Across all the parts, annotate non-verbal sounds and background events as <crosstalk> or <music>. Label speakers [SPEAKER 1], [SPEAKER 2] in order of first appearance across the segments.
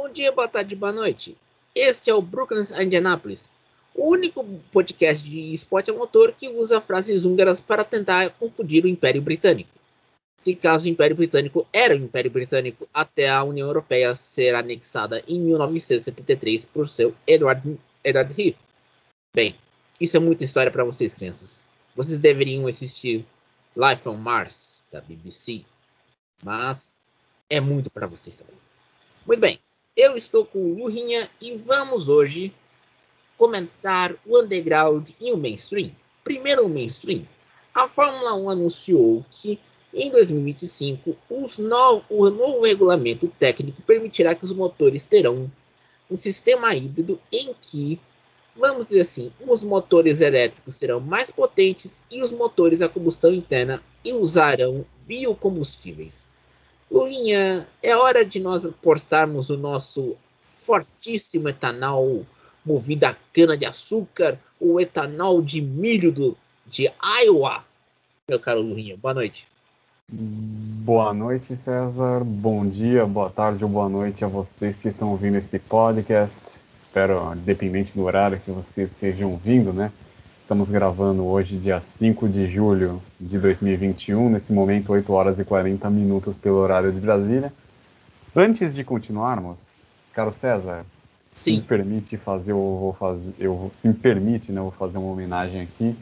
[SPEAKER 1] Bom dia, boa tarde, boa noite. Este é o Brooklyn Indianapolis, o único podcast de esporte a motor que usa frases húngaras para tentar confundir o Império Britânico. Se caso o Império Britânico era o Império Britânico até a União Europeia ser anexada em 1973 por seu Edward, Edward Heath. Bem, isso é muita história para vocês, crianças. Vocês deveriam assistir Life on Mars, da BBC. Mas é muito para vocês também. Muito bem, eu estou com o Lurinha e vamos hoje comentar o underground e o mainstream. Primeiro o mainstream. A Fórmula 1 anunciou que em 2025 no, o novo regulamento técnico permitirá que os motores terão um sistema híbrido em que, vamos dizer assim, os motores elétricos serão mais potentes e os motores a combustão interna usarão biocombustíveis. Luinha, é hora de nós postarmos o nosso fortíssimo etanol movido a cana-de-açúcar, o etanol de milho do, de Iowa. Meu caro Luinha, boa noite.
[SPEAKER 2] Boa noite, César. Bom dia, boa tarde ou boa noite a vocês que estão ouvindo esse podcast. Espero, independente do horário que vocês estejam ouvindo, né? Estamos gravando hoje, dia 5 de julho de 2021, nesse momento, 8 horas e 40 minutos pelo horário de Brasília. Antes de continuarmos, caro César, Sim. se me permite fazer, eu vou fazer, eu, se me permite, né, eu vou fazer uma homenagem aqui.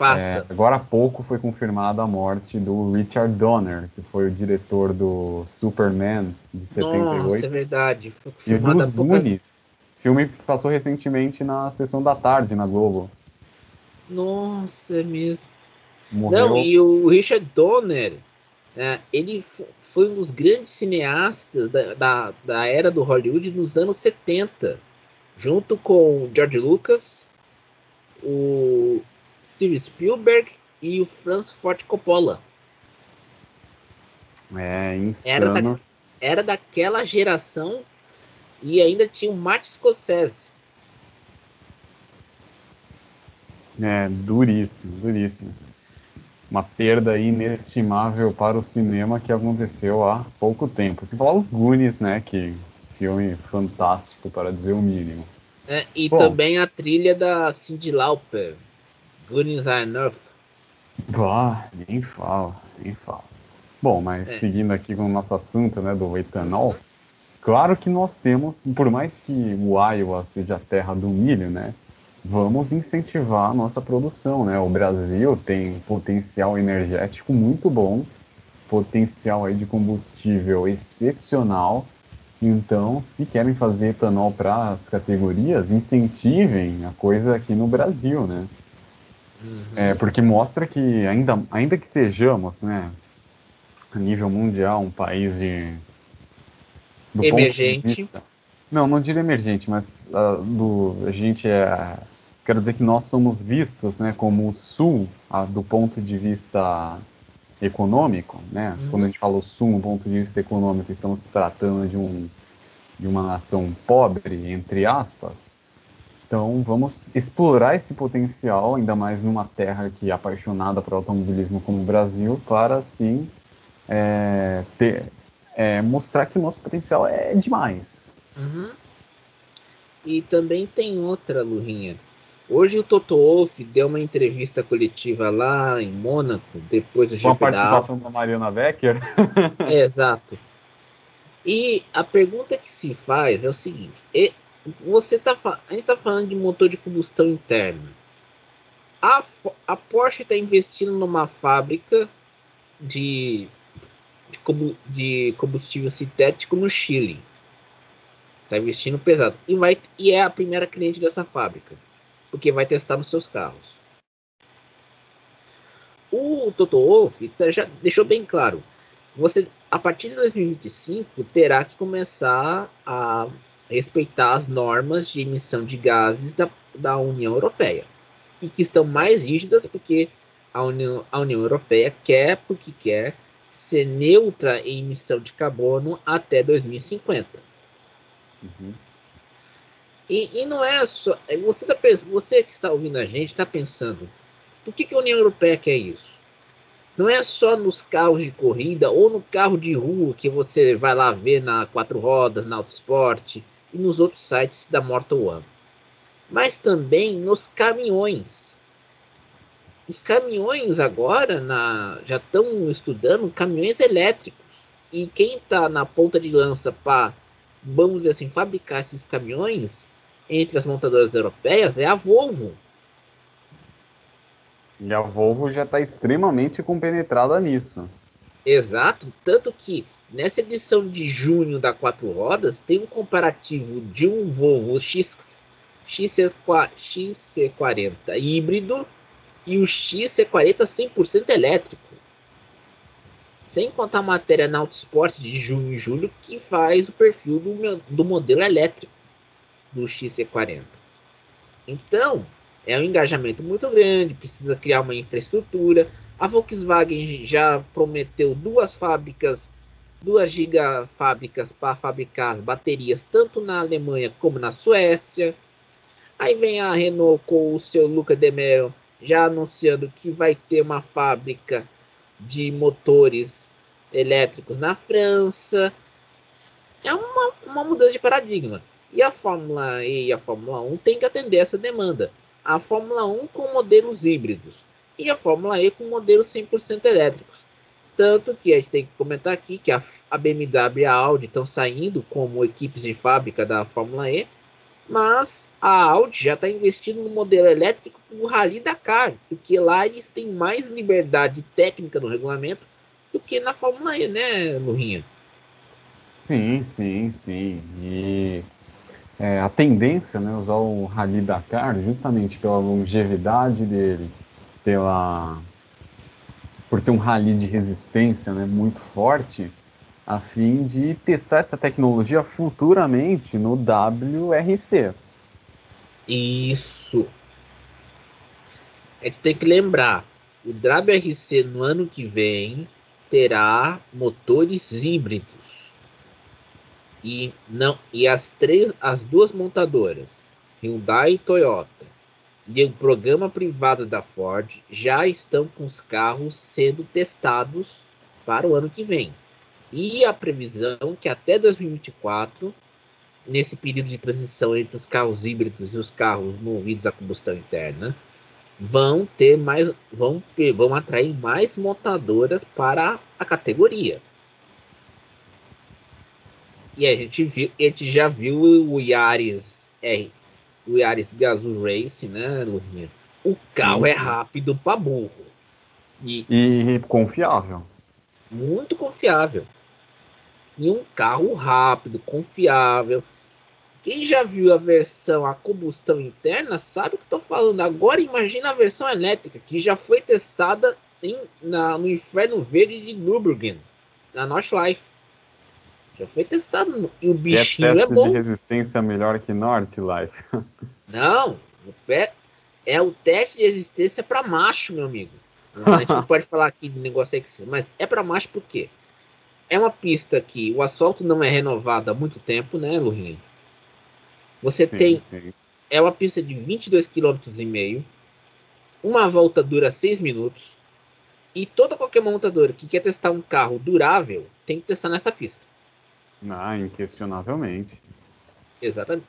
[SPEAKER 2] É, agora há pouco foi confirmada a morte do Richard Donner, que foi o diretor do Superman de 78. Nossa,
[SPEAKER 1] é verdade. Foi
[SPEAKER 2] e dos Goonies. Filme que passou recentemente na sessão da tarde na Globo.
[SPEAKER 1] Nossa, é mesmo. Morreu. Não, e o Richard Donner, né, ele foi um dos grandes cineastas da, da, da, era do Hollywood nos anos 70, junto com George Lucas, o Steve Spielberg e o Francis Ford Coppola.
[SPEAKER 2] É, insano.
[SPEAKER 1] Era, da, era daquela geração e ainda tinha o Martin Scorsese.
[SPEAKER 2] É, duríssimo, duríssimo. Uma perda inestimável para o cinema que aconteceu há pouco tempo. Se falar os Goonies, né, que filme fantástico para dizer o mínimo.
[SPEAKER 1] É, e Bom, também a trilha da Cyndi Lauper, Goonies Are Enough.
[SPEAKER 2] Bah, nem fala, nem fala. Bom, mas é. seguindo aqui com o nosso assunto, né, do etanol, claro que nós temos, por mais que o Iowa seja a terra do milho, né, vamos incentivar a nossa produção, né? O Brasil tem potencial energético muito bom, potencial aí de combustível excepcional. Então, se querem fazer etanol para as categorias, incentivem a coisa aqui no Brasil, né? Uhum. É, porque mostra que ainda, ainda que sejamos, né, a nível mundial, um país de,
[SPEAKER 1] emergente. Vista,
[SPEAKER 2] não, não diria emergente, mas uh, do, a gente é quero dizer que nós somos vistos né, como o Sul, a, do ponto de vista econômico, né? Uhum. Quando a gente fala o Sul, do ponto de vista econômico, estamos tratando de, um, de uma nação pobre, entre aspas. Então, vamos explorar esse potencial, ainda mais numa terra que é apaixonada por automobilismo como o Brasil, para assim é, ter, é, mostrar que o nosso potencial é demais.
[SPEAKER 1] Uhum. E também tem outra, Lurinha. Hoje o Toto Wolff deu uma entrevista coletiva lá em Mônaco, depois do
[SPEAKER 2] GP Com a participação da, da Mariana Becker. <laughs>
[SPEAKER 1] é, exato. E a pergunta que se faz é o seguinte: você tá, a gente está falando de motor de combustão interna. A, a Porsche está investindo numa fábrica de, de, de combustível sintético no Chile. Está investindo pesado. E, vai, e é a primeira cliente dessa fábrica porque vai testar nos seus carros. O Toto Wolff tá, já deixou bem claro, você a partir de 2025 terá que começar a respeitar as normas de emissão de gases da, da União Europeia e que estão mais rígidas porque a União, a União Europeia quer porque quer ser neutra em emissão de carbono até 2050. Uhum. E, e, não é só. É, você, tá, você que está ouvindo a gente está pensando, por que, que a União Europeia quer isso? Não é só nos carros de corrida ou no carro de rua que você vai lá ver na quatro rodas, na Autosport e nos outros sites da Mortal One. Mas também nos caminhões. Os caminhões agora na, já estão estudando caminhões elétricos. E quem está na ponta de lança para, vamos dizer assim, fabricar esses caminhões entre as montadoras europeias é a Volvo.
[SPEAKER 2] E a Volvo já está extremamente compenetrada nisso.
[SPEAKER 1] Exato, tanto que nessa edição de junho da Quatro Rodas tem um comparativo de um Volvo X, XC40 híbrido e o XC40 100% elétrico. Sem contar a matéria na Autosport de junho e julho que faz o perfil do, do modelo elétrico do XC40. Então, é um engajamento muito grande, precisa criar uma infraestrutura. A Volkswagen já prometeu duas fábricas, duas gigafábricas para fabricar as baterias tanto na Alemanha como na Suécia. Aí vem a Renault com o seu Luca de Mel já anunciando que vai ter uma fábrica de motores elétricos na França. É uma, uma mudança de paradigma. E a Fórmula E e a Fórmula 1 tem que atender essa demanda a Fórmula 1 com modelos híbridos e a Fórmula E com modelos 100% elétricos. Tanto que a gente tem que comentar aqui que a, BMW e a Audi estão saindo como equipes de fábrica da Fórmula E, mas a Audi já está investindo no modelo elétrico do Rally Dakar, porque lá eles têm mais liberdade técnica no regulamento do que na Fórmula E, né, Lurinha?
[SPEAKER 2] Sim, sim, sim. E é, a tendência, né, usar o Rally Dakar justamente pela longevidade dele, pela por ser um rally de resistência, né, muito forte, a fim de testar essa tecnologia futuramente no WRC.
[SPEAKER 1] Isso. A gente tem que lembrar, o WRC no ano que vem terá motores híbridos e não e as três as duas montadoras Hyundai e Toyota e o programa privado da Ford já estão com os carros sendo testados para o ano que vem. E a previsão é que até 2024 nesse período de transição entre os carros híbridos e os carros movidos a combustão interna vão ter mais vão vão atrair mais montadoras para a categoria e a gente, viu, a gente já viu o Yaris R, o Yaris Gazoo Race, né, Lurinha? O carro sim, é sim. é rápido para burro.
[SPEAKER 2] E, e confiável.
[SPEAKER 1] Muito confiável. E um carro rápido, confiável. Quem já viu a versão a combustão interna sabe o que estou falando. Agora imagina a versão elétrica, que já foi testada em, na, no Inferno Verde de Nürburgring, na Nordschleife. Já foi testado e o bichinho é,
[SPEAKER 2] é
[SPEAKER 1] bom.
[SPEAKER 2] de resistência melhor que Norte Life. <laughs>
[SPEAKER 1] Não, é o teste de resistência para macho, meu amigo. A gente não pode falar aqui de negócio sexista, mas é para macho por quê? É uma pista que o asfalto não é renovado há muito tempo, né, Lurinho? Você sim, tem sim. é uma pista de 22 km e meio. Uma volta dura 6 minutos. E toda qualquer montadora que quer testar um carro durável tem que testar nessa pista.
[SPEAKER 2] Ah, inquestionavelmente.
[SPEAKER 1] Exatamente.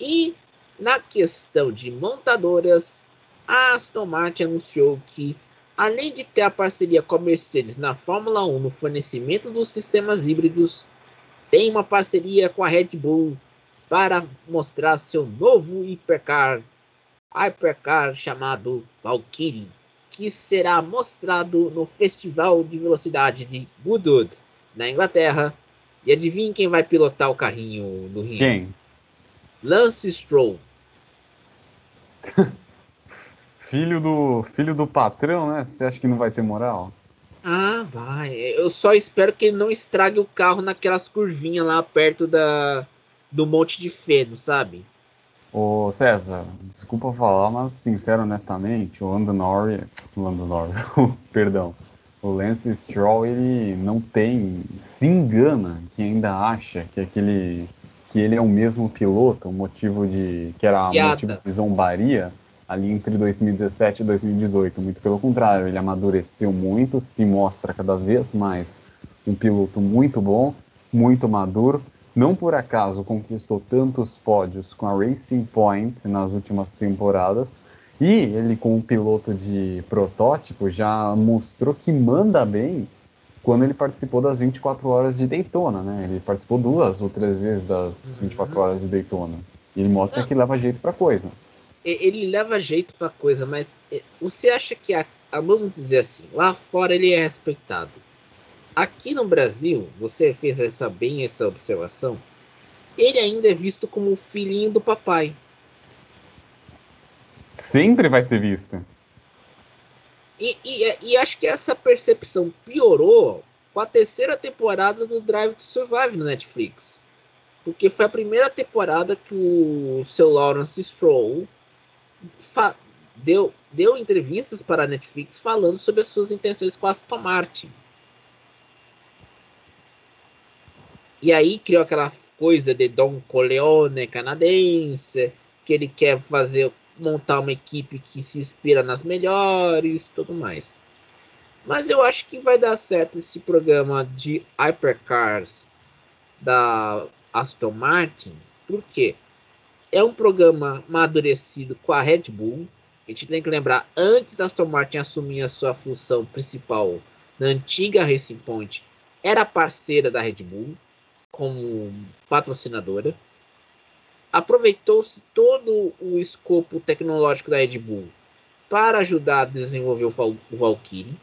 [SPEAKER 1] E na questão de montadoras, a Aston Martin anunciou que, além de ter a parceria com a Mercedes na Fórmula 1 no fornecimento dos sistemas híbridos, tem uma parceria com a Red Bull para mostrar seu novo hipercar, hypercar chamado Valkyrie, que será mostrado no Festival de Velocidade de Goodwood, na Inglaterra, e adivinha quem vai pilotar o carrinho do Rio?
[SPEAKER 2] Quem?
[SPEAKER 1] Lance Stroll. <laughs>
[SPEAKER 2] filho do filho do patrão, né? Você acha que não vai ter moral?
[SPEAKER 1] Ah, vai. Eu só espero que ele não estrague o carro naquelas curvinhas lá perto da do Monte de Feno, sabe?
[SPEAKER 2] Ô César, desculpa falar, mas sincero honestamente, o Lando Norris, Lando Norris, <laughs> perdão, o Lance Stroll ele não tem, se engana que ainda acha que aquele que ele é o mesmo piloto, o motivo de que era Piada. motivo de zombaria ali entre 2017 e 2018. Muito pelo contrário, ele amadureceu muito, se mostra cada vez mais um piloto muito bom, muito maduro. Não por acaso conquistou tantos pódios com a Racing Point nas últimas temporadas. E ele, como piloto de protótipo, já mostrou que manda bem quando ele participou das 24 horas de Daytona, né? Ele participou duas ou três vezes das 24 uhum. horas de Daytona. E ele mostra Não. que leva jeito pra coisa.
[SPEAKER 1] Ele leva jeito pra coisa, mas você acha que, a, a, vamos dizer assim, lá fora ele é respeitado. Aqui no Brasil, você fez essa bem essa observação, ele ainda é visto como o filhinho do papai.
[SPEAKER 2] Sempre vai ser visto.
[SPEAKER 1] E, e, e, acho que essa percepção piorou com a terceira temporada do Drive to Survive no Netflix. Porque foi a primeira temporada que o seu Lawrence Stroll deu, deu entrevistas para a Netflix falando sobre as suas intenções com a Aston Martin. E aí criou aquela coisa de Don Corleone canadense, que ele quer fazer montar uma equipe que se inspira nas melhores tudo mais. Mas eu acho que vai dar certo esse programa de Hypercars da Aston Martin, porque é um programa amadurecido com a Red Bull. A gente tem que lembrar, antes da Aston Martin assumir a sua função principal na antiga Racing Point, era parceira da Red Bull como patrocinadora aproveitou-se todo o escopo tecnológico da Red Bull para ajudar a desenvolver o, Val o Valkyrie.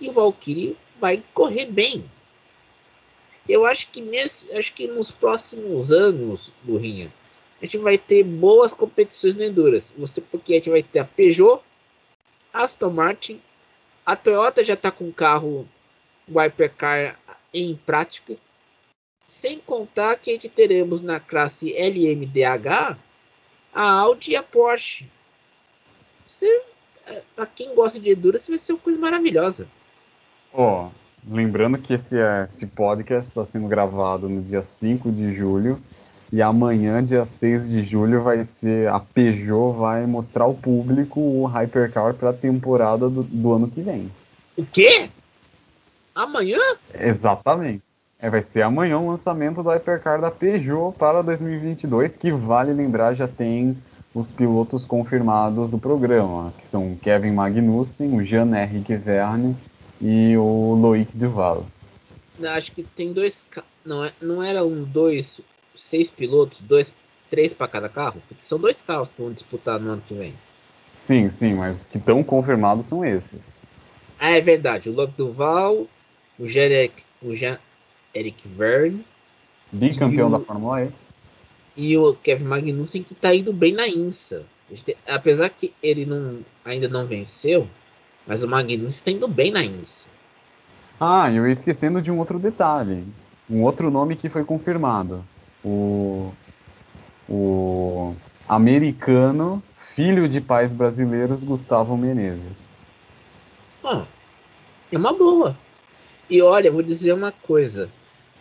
[SPEAKER 1] E o Valkyrie vai correr bem. Eu acho que nesse, acho que nos próximos anos, Burrinha, a gente vai ter boas competições no Endurance. Você porque a gente vai ter a Peugeot, Aston Martin, a Toyota já está com o carro Hypercar em prática sem contar que a gente teremos na classe LMDH a Audi e a Porsche. Você, é, pra quem gosta de Endurance, vai ser uma coisa maravilhosa.
[SPEAKER 2] Ó, oh, lembrando que esse, esse podcast está sendo gravado no dia 5 de julho. E amanhã, dia 6 de julho, vai ser. A Peugeot vai mostrar ao público o Hypercar para a temporada do, do ano que vem.
[SPEAKER 1] O quê? Amanhã?
[SPEAKER 2] Exatamente. É, vai ser amanhã o lançamento do Hypercar da Peugeot para 2022, que vale lembrar já tem os pilotos confirmados do programa, que são Kevin Magnussen, o Jean-Henrique Verne e o Loic Duval.
[SPEAKER 1] Acho que tem dois, não, é, não era um dois, seis pilotos, dois, três para cada carro, porque são dois carros que vão disputar no ano que vem.
[SPEAKER 2] Sim, sim, mas que estão confirmados são esses.
[SPEAKER 1] Ah, é verdade. O Loic Duval, o Jean-Henrique Eric Verne.
[SPEAKER 2] Bicampeão da Fórmula E.
[SPEAKER 1] E o Kevin Magnussen que está indo bem na INSA. Apesar que ele não, ainda não venceu, mas o Magnussen está indo bem na INSA.
[SPEAKER 2] Ah, eu ia esquecendo de um outro detalhe. Um outro nome que foi confirmado. O, o americano, filho de pais brasileiros, Gustavo Menezes.
[SPEAKER 1] Ah, é uma boa. E olha, vou dizer uma coisa.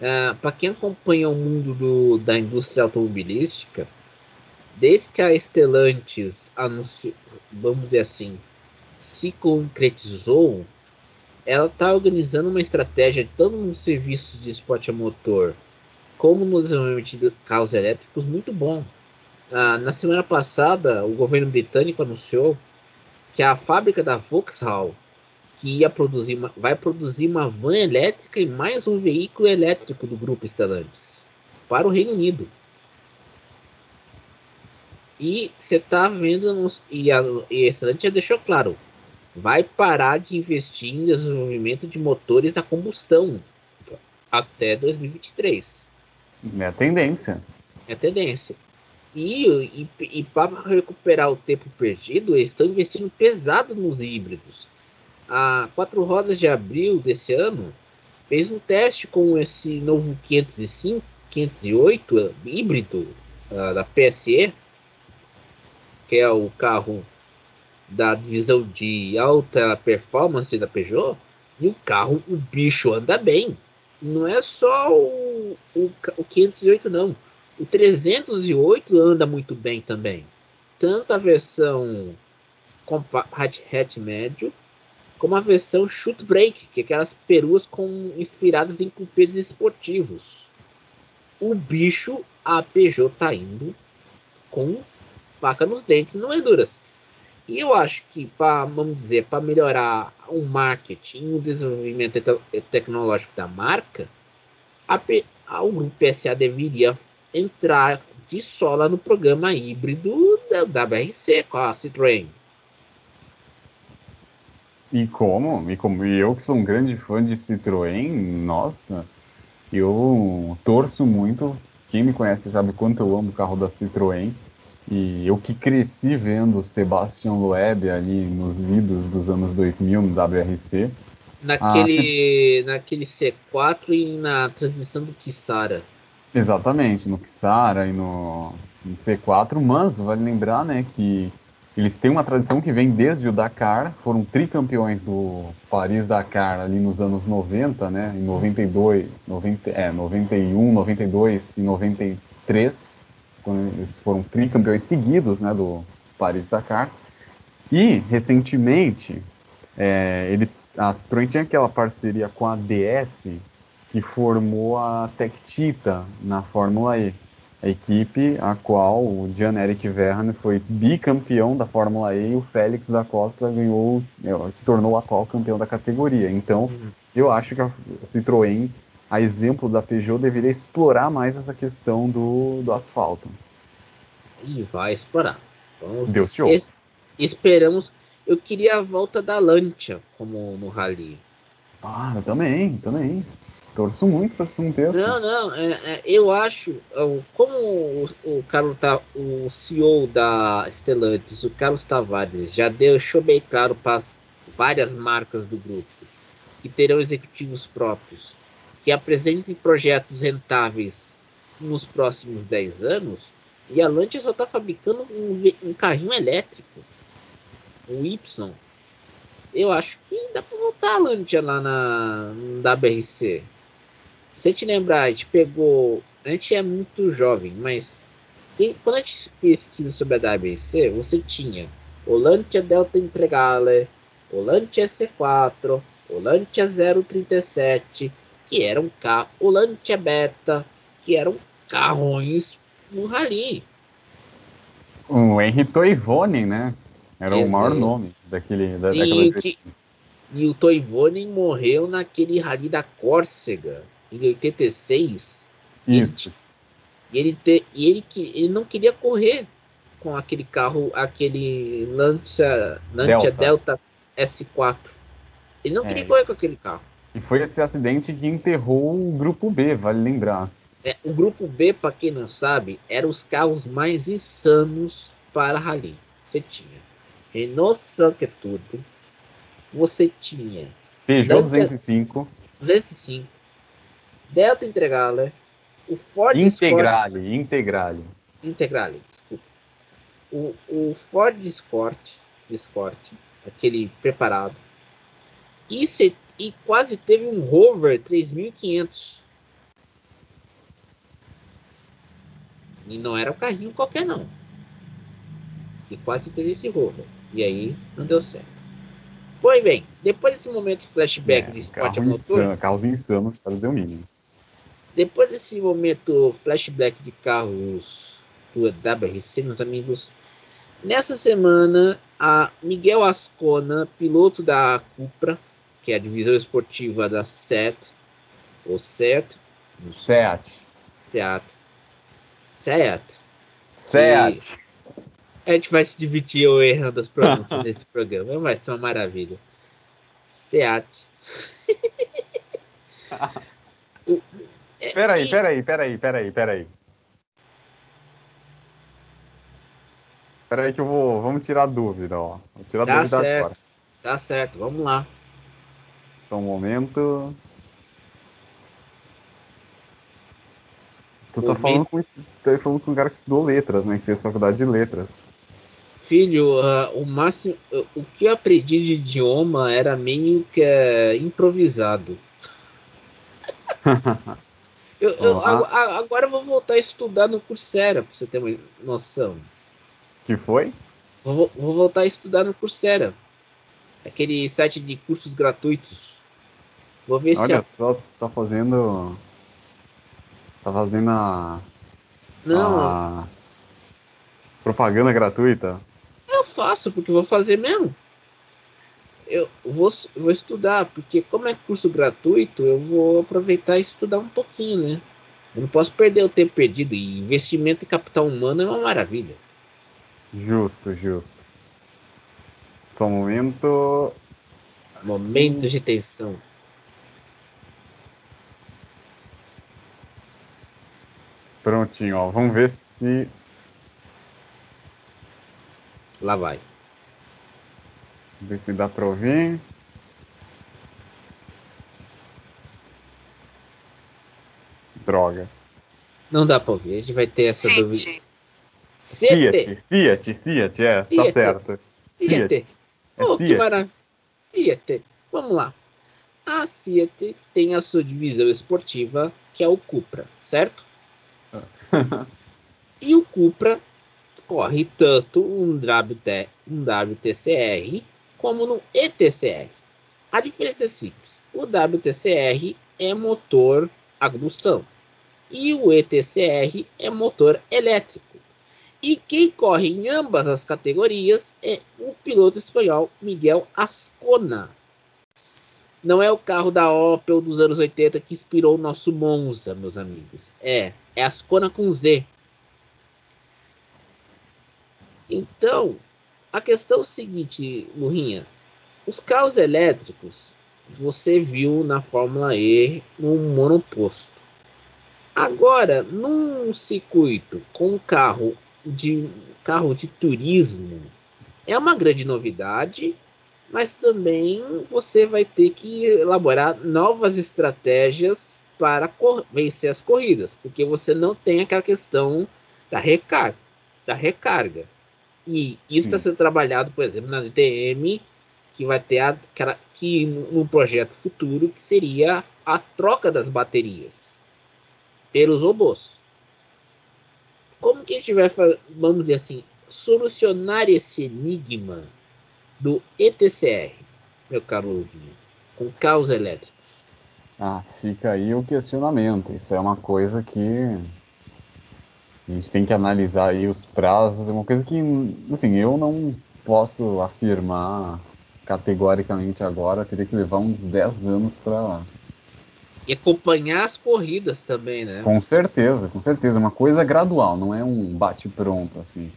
[SPEAKER 1] Uh, para quem acompanha o mundo do, da indústria automobilística, desde que a Stellantis anunciou, vamos dizer assim, se concretizou, ela está organizando uma estratégia tanto no serviço de esporte a motor como no desenvolvimento de carros elétricos muito bom. Uh, na semana passada, o governo britânico anunciou que a fábrica da Vauxhall que ia produzir uma, vai produzir uma van elétrica e mais um veículo elétrico do grupo Stellantis para o Reino Unido. E você está vendo, nos, e a, e a Stellantis já deixou claro, vai parar de investir em desenvolvimento de motores a combustão até 2023.
[SPEAKER 2] É a tendência.
[SPEAKER 1] É a tendência. E, e, e para recuperar o tempo perdido, eles estão investindo pesado nos híbridos a Quatro Rodas de abril desse ano fez um teste com esse novo 505, 508 híbrido uh, da PSE, que é o carro da divisão de alta performance da Peugeot, e o carro, o bicho anda bem. Não é só o, o, o 508 não, o 308 anda muito bem também. tanto a versão hatch médio como a versão shoot break, que é aquelas peruas com, inspiradas em cupês esportivos. O bicho, a Peugeot tá indo com faca nos dentes no Enduras. E eu acho que, para vamos dizer, para melhorar o marketing, o desenvolvimento te tecnológico da marca, a, a, o grupo PSA deveria entrar de sola no programa híbrido da, da BRC com a Citroën.
[SPEAKER 2] E como? E como e eu que sou um grande fã de Citroën, nossa, eu torço muito. Quem me conhece sabe quanto eu amo o carro da Citroën. E eu que cresci vendo Sebastian Loeb ali nos idos dos anos 2000 no WRC.
[SPEAKER 1] Naquele, ah, naquele C4 e na transição do Kissara.
[SPEAKER 2] Exatamente, no Kissara e no, no C4, mas vale lembrar né, que eles têm uma tradição que vem desde o Dakar, foram tricampeões do Paris-Dakar ali nos anos 90, né, em 92, 90, é, 91, 92 e 93, quando eles foram tricampeões seguidos né, do Paris-Dakar. E, recentemente, é, eles, a Citroën tinha aquela parceria com a DS, que formou a Tectita na Fórmula E. A equipe a qual o Jan-Eric Vergne foi bicampeão da Fórmula E e o Félix da Costa ganhou, é, se tornou atual campeão da categoria. Então, uhum. eu acho que a Citroën, a exemplo da Peugeot, deveria explorar mais essa questão do, do asfalto.
[SPEAKER 1] E vai explorar.
[SPEAKER 2] Deus te ouça. Es
[SPEAKER 1] esperamos eu queria a volta da Lancia como no Rally.
[SPEAKER 2] Ah, eu também, também. Torço muito para que isso aconteça.
[SPEAKER 1] Não, não, é, é, eu acho, como o, o, Carlos, o CEO da Stellantis, o Carlos Tavares, já deixou bem claro para as várias marcas do grupo que terão executivos próprios, que apresentem projetos rentáveis nos próximos 10 anos, e a Lancia só está fabricando um, um carrinho elétrico o Y, eu acho que dá pra voltar a Landia lá na, na BRC. Se te lembrar, a gente pegou. A gente é muito jovem, mas tem, quando a gente pesquisa sobre a WRC, você tinha o Lancia Delta Entregale, o Lancia C4, o Lancia 037, que eram carro, o Lancia Beta, que eram carrões no rally.
[SPEAKER 2] O Henry Toivonen, né? Era Exato. o maior nome daquele, da,
[SPEAKER 1] e, que, e o Toivonen morreu naquele rally da Córcega, em 86.
[SPEAKER 2] Isso.
[SPEAKER 1] E ele, te, e ele, que, ele não queria correr com aquele carro, aquele Lancia, Lancia Delta. Delta S4. Ele não é. queria correr com aquele carro.
[SPEAKER 2] E foi esse acidente que enterrou o grupo B, vale lembrar.
[SPEAKER 1] É, o grupo B, para quem não sabe, eram os carros mais insanos para rally. Você tinha Renault Sangue tudo. Você tinha
[SPEAKER 2] Peugeot 205,
[SPEAKER 1] 205, Delta Integrale, o Ford
[SPEAKER 2] Integrale, Escort, Integrale,
[SPEAKER 1] Integrale, desculpa. O, o Ford Escort, Escort, aquele preparado. E, se, e quase teve um Rover 3500. E não era um carrinho qualquer não. E quase teve esse Rover. E aí não deu certo. Pois bem, depois desse momento flashback é, de esporte a motor.
[SPEAKER 2] carros insanos para o domínio.
[SPEAKER 1] Depois desse momento flashback de carros do WRC, meus amigos, nessa semana a Miguel Ascona, piloto da Cupra, que é a divisão esportiva da SEAT, ou SEAT,
[SPEAKER 2] SEAT,
[SPEAKER 1] SEAT, SEAT,
[SPEAKER 2] SEAT,
[SPEAKER 1] a gente vai se dividir ou errando as pronúncias <laughs> nesse programa. Vai ser uma maravilha. Seat. <laughs>
[SPEAKER 2] peraí, peraí, peraí, peraí, peraí. Peraí que eu vou. Vamos tirar a dúvida, ó. Vou tirar a
[SPEAKER 1] tá
[SPEAKER 2] dúvida
[SPEAKER 1] certo.
[SPEAKER 2] agora.
[SPEAKER 1] Tá certo, vamos lá.
[SPEAKER 2] Só um momento. Tu tá falando, com, tá falando com um cara que estudou letras, né? Que fez faculdade de letras
[SPEAKER 1] filho, uh, o máximo, uh, o que eu aprendi de idioma era meio que uh, improvisado. <laughs> eu, eu, agora eu vou voltar a estudar no Coursera, pra você ter uma noção.
[SPEAKER 2] Que foi?
[SPEAKER 1] Vou, vou voltar a estudar no Coursera. Aquele site de cursos gratuitos. Vou ver
[SPEAKER 2] Olha,
[SPEAKER 1] se.
[SPEAKER 2] Olha, tá fazendo. Tá fazendo a.
[SPEAKER 1] Não.
[SPEAKER 2] A propaganda gratuita?
[SPEAKER 1] Eu faço, porque vou fazer mesmo. Eu vou, vou estudar, porque como é curso gratuito, eu vou aproveitar e estudar um pouquinho, né? Eu não posso perder o tempo perdido. E investimento em capital humano é uma maravilha.
[SPEAKER 2] Justo, justo. Só um momento.
[SPEAKER 1] Momento de tensão.
[SPEAKER 2] Prontinho, ó. Vamos ver se.
[SPEAKER 1] Lá vai.
[SPEAKER 2] Ver se dá pra ouvir. Droga.
[SPEAKER 1] Não dá pra ouvir, a gente vai ter essa
[SPEAKER 3] Cite.
[SPEAKER 1] dúvida.
[SPEAKER 2] Fiat, Fiat, Fiat, é, tá
[SPEAKER 1] Fiat.
[SPEAKER 2] certo.
[SPEAKER 1] Fiat.
[SPEAKER 2] É
[SPEAKER 1] Oh, que
[SPEAKER 2] Fiat.
[SPEAKER 1] maravilha. Fiat. Vamos lá. A Fiat tem a sua divisão esportiva, que é o Cupra, certo? <laughs> E o Cupra corre tanto um, WT, um WTCR como no ETCR. A diferença é simples. O WTCR é motor a combustão e o ETCR é motor elétrico. E quem corre em ambas as categorias é o piloto espanhol Miguel Ascona. Não é o carro da Opel dos anos 80 que inspirou o nosso Monza, meus amigos. É, é Ascona com Z. Então, a questão é o seguinte, Murrinha. Os carros elétricos você viu na Fórmula E no monoposto. Agora, num circuito com carro de carro de turismo, é uma grande novidade, mas também você vai ter que elaborar novas estratégias para vencer as corridas, porque você não tem aquela questão da recarga, da recarga. E isso está sendo trabalhado, por exemplo, na DTM, que vai ter aquela que no projeto futuro que seria a troca das baterias pelos robôs. Como que a gente vai vamos dizer assim, solucionar esse enigma do ETCR, meu caro Luguinho, com carros elétricos?
[SPEAKER 2] Ah, fica aí o questionamento. Isso é uma coisa que a gente tem que analisar aí os prazos. É uma coisa que, assim, eu não posso afirmar categoricamente agora. Teria que levar uns 10 anos para
[SPEAKER 1] e acompanhar as corridas também, né?
[SPEAKER 2] Com certeza, com certeza. Uma coisa gradual, não é um bate-pronto, assim.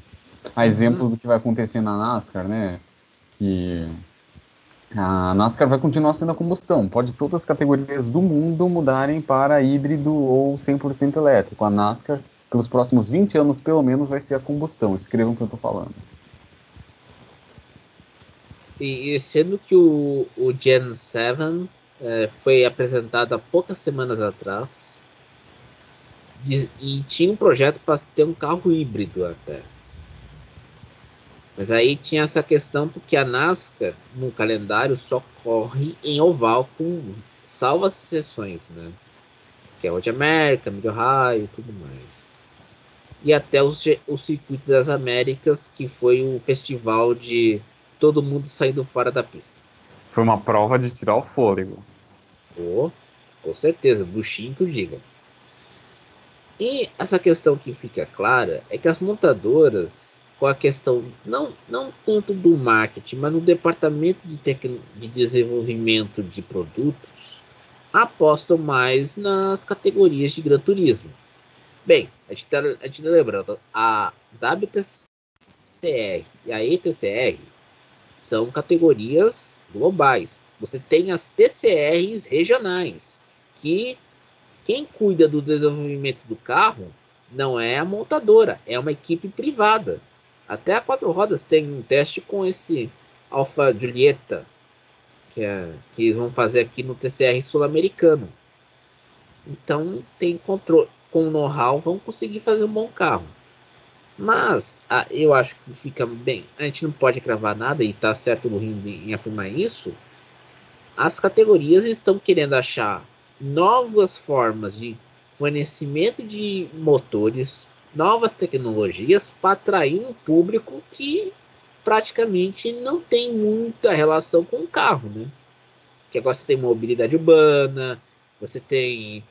[SPEAKER 2] A exemplo uhum. do que vai acontecer na NASCAR, né? Que a NASCAR vai continuar sendo a combustão. Pode todas as categorias do mundo mudarem para híbrido ou 100% elétrico. A NASCAR, pelos próximos 20 anos, pelo menos, vai ser a combustão. Escrevam o que eu estou falando.
[SPEAKER 1] E, e, sendo que o, o Gen 7 é, foi apresentado há poucas semanas atrás e tinha um projeto para ter um carro híbrido até. Mas aí tinha essa questão porque a NASCAR no calendário só corre em oval com salvas exceções, né? Que é o de América, Mid Ohio e tudo mais. E até o, o Circuito das Américas, que foi o festival de todo mundo saindo fora da pista.
[SPEAKER 2] Foi uma prova de tirar o fôlego.
[SPEAKER 1] Oh, com certeza, buchinho que eu diga. E essa questão que fica clara é que as montadoras, com a questão não, não tanto do marketing, mas no departamento de, de desenvolvimento de produtos, apostam mais nas categorias de Gran Turismo. Bem, a gente está lembrando, a WTCR e a ETCR são categorias globais. Você tem as TCRs regionais, que quem cuida do desenvolvimento do carro não é a montadora, é uma equipe privada. Até a quatro rodas tem um teste com esse Alfa Julieta, que, é, que eles vão fazer aqui no TCR sul-americano. Então tem controle, com know-how vão conseguir fazer um bom carro. Mas ah, eu acho que fica bem. A gente não pode cravar nada e tá certo no rim em afirmar isso. As categorias estão querendo achar novas formas de fornecimento de motores novas tecnologias para atrair um público que praticamente não tem muita relação com o carro, né? Que agora você tem mobilidade urbana, você tem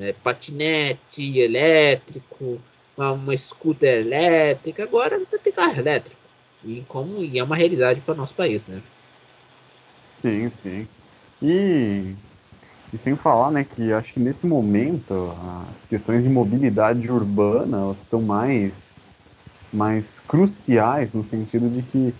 [SPEAKER 1] né, patinete elétrico, uma, uma scooter elétrica, agora tem carro elétrico. E como e é uma realidade para o nosso país, né?
[SPEAKER 2] Sim, sim. E, e sem falar, né, que acho que nesse momento as questões de mobilidade urbana estão mais, mais cruciais no sentido de que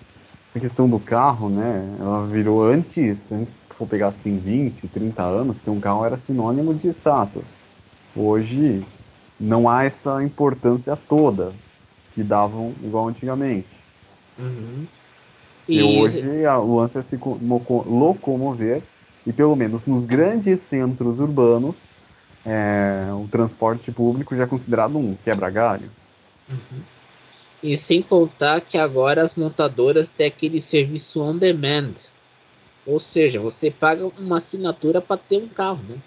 [SPEAKER 2] essa questão do carro, né, ela virou antes, se for pegar assim 20, 30 anos, ter um carro era sinônimo de status. Hoje não há essa importância toda que davam igual antigamente.
[SPEAKER 1] Uhum.
[SPEAKER 2] E, e hoje a, o lance é se locomover e pelo menos nos grandes centros urbanos é, o transporte público já é considerado um quebra-galho.
[SPEAKER 1] Uhum. E sem contar que agora as montadoras têm aquele serviço on demand. Ou seja, você paga uma assinatura para ter um carro, né?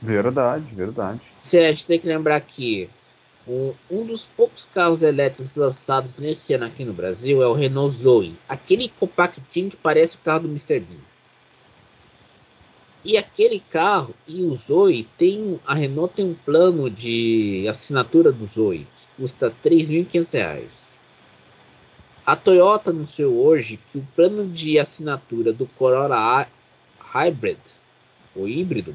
[SPEAKER 2] Verdade, verdade.
[SPEAKER 1] Se a gente tem que lembrar que um, um, dos poucos carros elétricos lançados nesse ano aqui no Brasil é o Renault Zoe, aquele compactinho que parece o carro do Mr. Bean. E aquele carro e o Zoe tem a Renault tem um plano de assinatura do Zoe custa R$ 3.500. A Toyota anunciou hoje que o plano de assinatura do Corolla Hybrid, o híbrido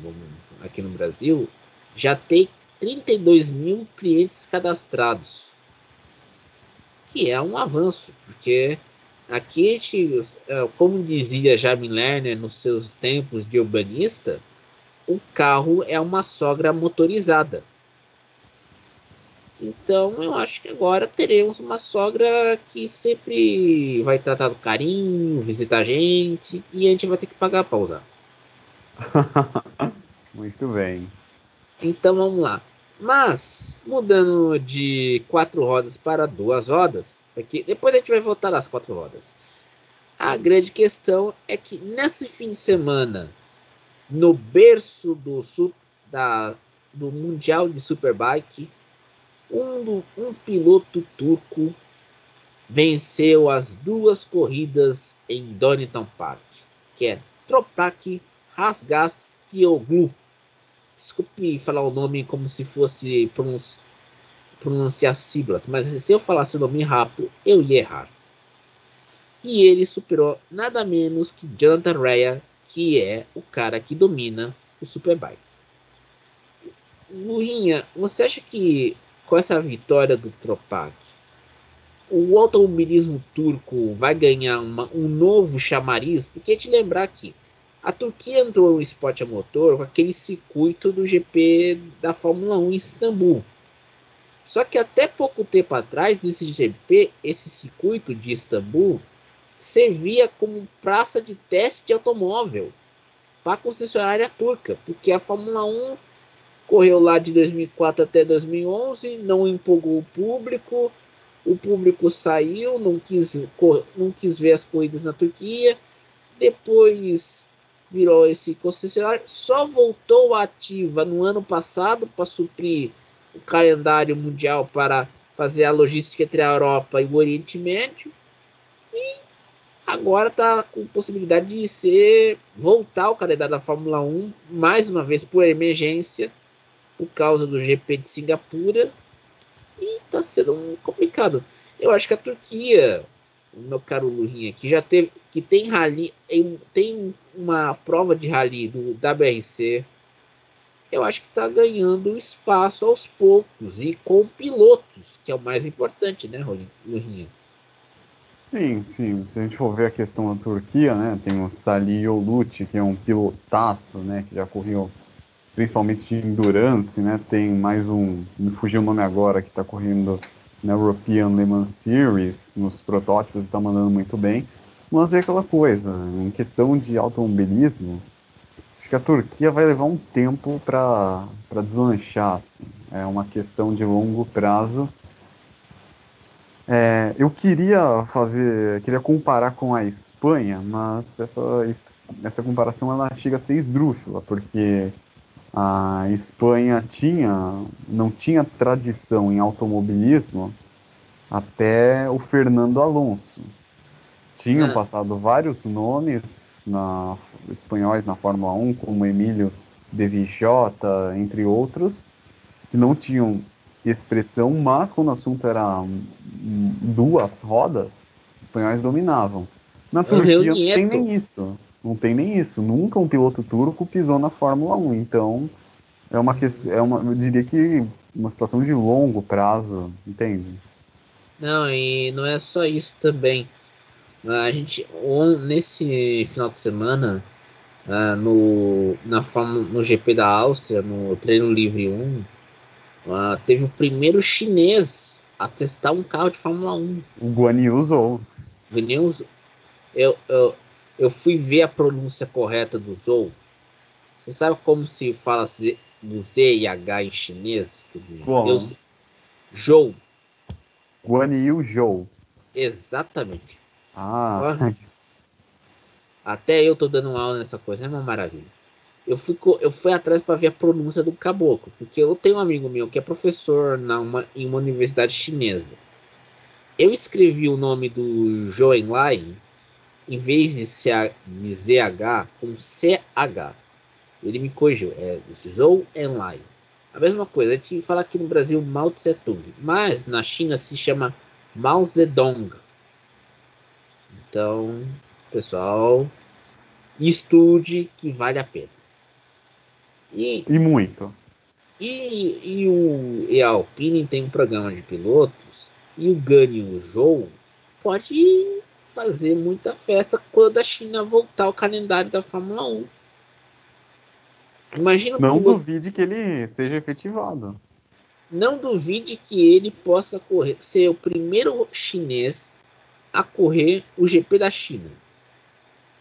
[SPEAKER 1] aqui no Brasil, já tem 32 mil clientes cadastrados, que é um avanço, porque aqui, é, como dizia Jamie Lerner nos seus tempos de urbanista, o carro é uma sogra motorizada. Então eu acho que agora teremos uma sogra que sempre vai tratar do carinho, visitar a gente e a gente vai ter que pagar para usar. <laughs>
[SPEAKER 2] Muito bem.
[SPEAKER 1] Então vamos lá. Mas, mudando de quatro rodas para duas rodas, aqui, depois a gente vai voltar às quatro rodas. A grande questão é que nesse fim de semana, no berço do, da, do Mundial de Superbike, um, um piloto turco venceu as duas corridas em Donington Park, que é Tropak Rasgas Kioglu Desculpe falar o nome como se fosse pronunci pronunciar siglas, mas se eu falasse o nome rápido, eu ia errar. E ele superou nada menos que Jonathan Rea, que é o cara que domina o Superbike. Lurinha, você acha que com essa vitória do Tropak, o automobilismo turco vai ganhar uma, um novo chamariz? Porque te lembrar que a Turquia entrou no esporte a motor com aquele circuito do GP da Fórmula 1 em Istambul. Só que até pouco tempo atrás, esse GP, esse circuito de Istambul, servia como praça de teste de automóvel para a concessionária turca, porque a Fórmula 1 correu lá de 2004 até 2011, não empolgou o público, o público saiu, não quis, não quis ver as corridas na Turquia. Depois virou esse concessionário, só voltou ativa no ano passado para suprir o calendário mundial para fazer a logística entre a Europa e o Oriente Médio. E agora está com possibilidade de ser voltar ao calendário da Fórmula 1 mais uma vez por emergência por causa do GP de Singapura e está sendo complicado. Eu acho que a Turquia o meu caro Lurinha, que já teve, que tem rally, tem uma prova de rally do WRC, eu acho que está ganhando espaço aos poucos e com pilotos, que é o mais importante, né, Lurinha?
[SPEAKER 2] Sim, sim. Se a gente for ver a questão da Turquia, né, tem o Salih Yolucci, que é um pilotaço, né, que já correu principalmente de endurance, né, tem mais um, me fugiu o nome agora, que está correndo na European Le Mans Series, nos protótipos, está mandando muito bem. Mas é aquela coisa, em questão de automobilismo, acho que a Turquia vai levar um tempo para deslanchar. Assim. É uma questão de longo prazo. É, eu queria fazer, queria comparar com a Espanha, mas essa, essa comparação ela chega a ser esdrúxula, porque a Espanha tinha, não tinha tradição em automobilismo até o Fernando Alonso. Tinham é. passado vários nomes na, espanhóis na Fórmula 1, como Emílio de Villota, entre outros, que não tinham expressão, mas quando o assunto era duas rodas, os espanhóis dominavam. Na Turquia não tem nem isso. Não tem nem isso. Nunca um piloto turco pisou na Fórmula 1. Então, é uma é uma, eu diria que uma situação de longo prazo, entende?
[SPEAKER 1] Não, e não é só isso também. A gente nesse final de semana uh, no na no GP da Áustria, no treino livre 1, uh, ah, teve o primeiro chinês a testar um carro de Fórmula 1.
[SPEAKER 2] O Guan Yu usou.
[SPEAKER 1] Guan Yu usou. Eu, eu, eu fui ver a pronúncia correta do Zou. Você sabe como se fala Z, do Z e H em chinês?
[SPEAKER 2] Bom. Eu,
[SPEAKER 1] Zhou.
[SPEAKER 2] Guan Yu Zhou.
[SPEAKER 1] Exatamente.
[SPEAKER 2] Ah.
[SPEAKER 1] Até eu tô dando aula nessa coisa, é uma maravilha. Eu fui, eu fui atrás para ver a pronúncia do caboclo, porque eu tenho um amigo meu que é professor na uma, em uma universidade chinesa. Eu escrevi o nome do Zhou Enlai em vez de, CH, de ZH com CH. Ele me corrigiu, é Zhou Enlai. A mesma coisa, a gente fala aqui no Brasil Mao Tse Tung, mas na China se chama Mao Zedong. Então, pessoal, estude que vale a pena.
[SPEAKER 2] E, e muito.
[SPEAKER 1] E, e, o, e a Alpine tem um programa de pilotos e o Gani o Zhou pode fazer muita festa quando a China voltar ao calendário da Fórmula 1.
[SPEAKER 2] Imagina Não piloto... duvide que ele seja efetivado.
[SPEAKER 1] Não duvide que ele possa correr, ser o primeiro chinês a correr o GP da China.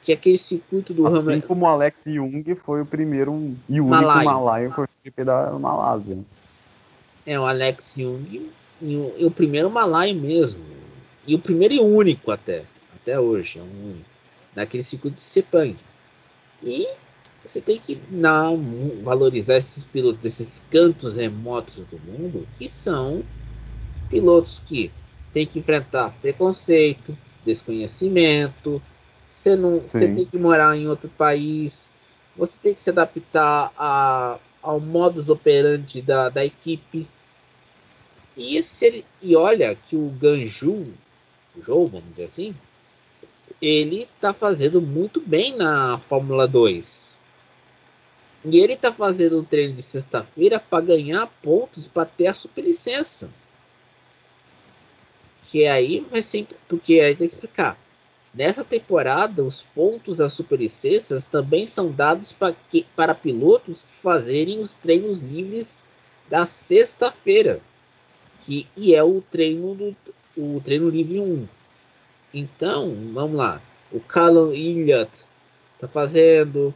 [SPEAKER 1] Que é aquele circuito do
[SPEAKER 2] assim como o Alex Young foi o primeiro e único malaio que foi o GP da Malásia.
[SPEAKER 1] É, o Alex Young e o, e o primeiro malaio mesmo. E o primeiro e único até. Até hoje. É um. Naquele circuito de Sepang. E você tem que não, valorizar esses pilotos, esses cantos remotos do mundo, que são pilotos que têm que enfrentar preconceito, desconhecimento, você, não, você tem que morar em outro país, você tem que se adaptar a, ao modus operandi da, da equipe. E, esse, e olha que o Ganju, o jogo, vamos dizer assim, ele está fazendo muito bem na Fórmula 2 e ele tá fazendo um treino de sexta-feira para ganhar pontos para ter a superlicença. Que aí vai sempre. Porque aí tem que explicar. Nessa temporada, os pontos das superlicenças também são dados para, que, para pilotos que fazerem os treinos livres da sexta-feira. Que, e é o treino do o treino livre 1. Então, vamos lá. O Callum Elliott tá fazendo,